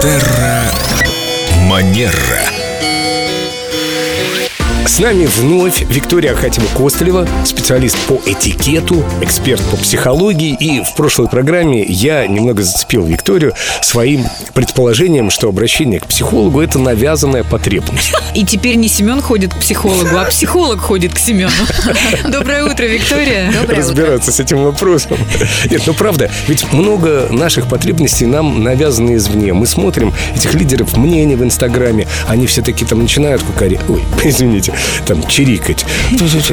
Терра Манера нами вновь Виктория Ахатьева-Костылева, специалист по этикету, эксперт по психологии. И в прошлой программе я немного зацепил Викторию своим предположением, что обращение к психологу – это навязанная потребность. И теперь не Семен ходит к психологу, а психолог ходит к Семену. Доброе утро, Виктория. Доброе Разбираться с этим вопросом. Нет, ну правда, ведь много наших потребностей нам навязаны извне. Мы смотрим этих лидеров мнений в Инстаграме, они все таки там начинают кукари... Ой, извините, там чирикать.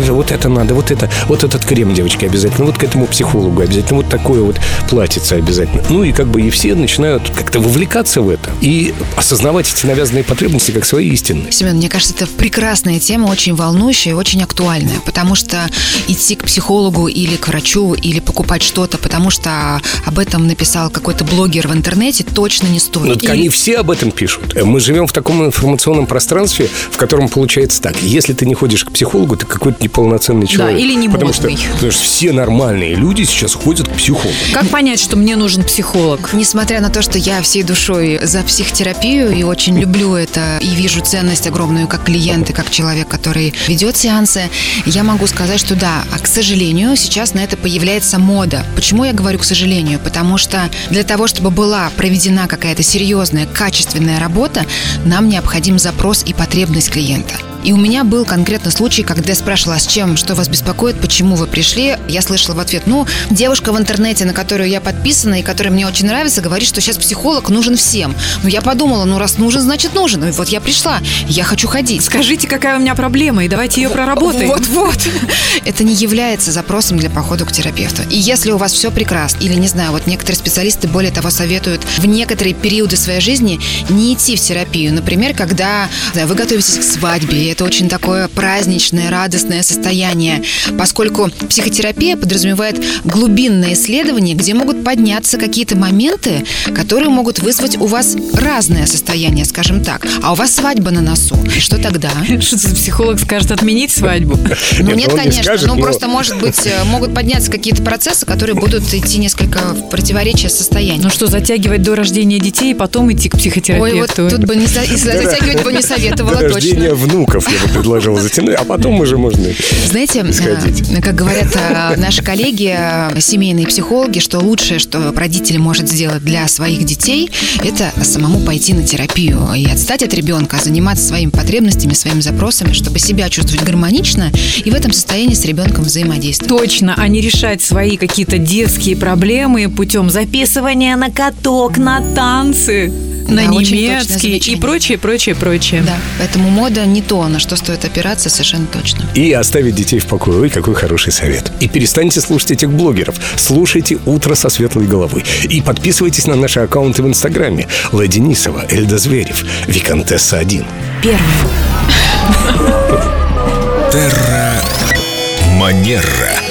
Вот это надо, вот это, вот этот крем, девочки, обязательно, вот к этому психологу обязательно, вот такое вот платьице обязательно. Ну и как бы и все начинают как-то вовлекаться в это и осознавать эти навязанные потребности как свои истинные. Семен, мне кажется, это прекрасная тема, очень волнующая и очень актуальная, потому что идти к психологу или к врачу, или покупать что-то, потому что об этом написал какой-то блогер в интернете, точно не стоит. Ну, так Или- они все об этом пишут. Мы живем в таком информационном пространстве, в котором получается так. Если ты не ходишь к психологу, ты какой-то неполноценный человек. или не потому что, модный. потому что все нормальные люди сейчас ходят к психологу. Как понять, что мне нужен психолог? Несмотря на то, что я всей душой за психотерапию и очень люблю это и вижу ценность огромную как клиент и как человек, который ведет сеансы, я могу сказать, что да, а к сожалению, сейчас на это появляется мода. Почему я говорю к сожалению? Потому что для того, чтобы была проведена какая-то серьезная, качественная работа, нам необходим запрос и потребность клиента. И у меня был конкретно случай, когда я спрашивала, с чем, что вас беспокоит, почему вы пришли. Я слышала в ответ, ну, девушка в интернете, на которую я подписана и которая мне очень нравится, говорит, что сейчас психолог нужен всем. Ну, я подумала, ну, раз нужен, значит нужен. И вот я пришла, я хочу ходить. Скажите, какая у меня проблема, и давайте ее проработаем. Вот-вот. Это не является запросом для похода к терапевту. И если у вас все прекрасно, или, не знаю, вот некоторые специалисты более того советуют в некоторые периоды своей жизни не идти в терапию. Например, когда да, вы готовитесь к свадьбе, и это очень такое праздничное, радостное состояние, поскольку психотерапия подразумевает глубинное исследование, где могут подняться какие-то моменты, которые могут вызвать у вас разное состояние, скажем так. А у вас свадьба на носу. И что тогда? Что за психолог скажет отменить свадьбу? Ну Нет, нет, он не конечно. ну но- просто может быть э, могут подняться какие-то процессы, которые будут идти несколько в противоречие с состоянием. Ну что, затягивать до рождения детей и потом идти к Ой, вот психотерапевту? тут бы не затягивать бы не советовала До рождения точно. внуков я бы предложил затянуть, а потом уже можно... Знаете, Сходить. э, как говорят э, наши коллеги, э, семейные психологи, что лучшее, что родитель может сделать для своих детей, это самому пойти на терапию и отстать от ребенка, заниматься своими потребностями, своими запросами, чтобы себя чувствовать гармонично и в этом состоянии с ребенком взаимодействовать. Точно, а не решать свои какие-то детские проблемы путем записывания на каток, на танцы, на Да, немецкий и прочее, прочее, прочее. Да, поэтому мода не то, на что стоит опираться, совершенно точно. И оставить детей в покое. Ой, какой хороший совет. И перестаньте слушать этих блогеров. Слушайте «Утро со светлой головой». И подписывайтесь на наши аккаунты в Инстаграме. Леди Нисова, Эльда Зверев, Викантесса 1. Первый. Терра Манера.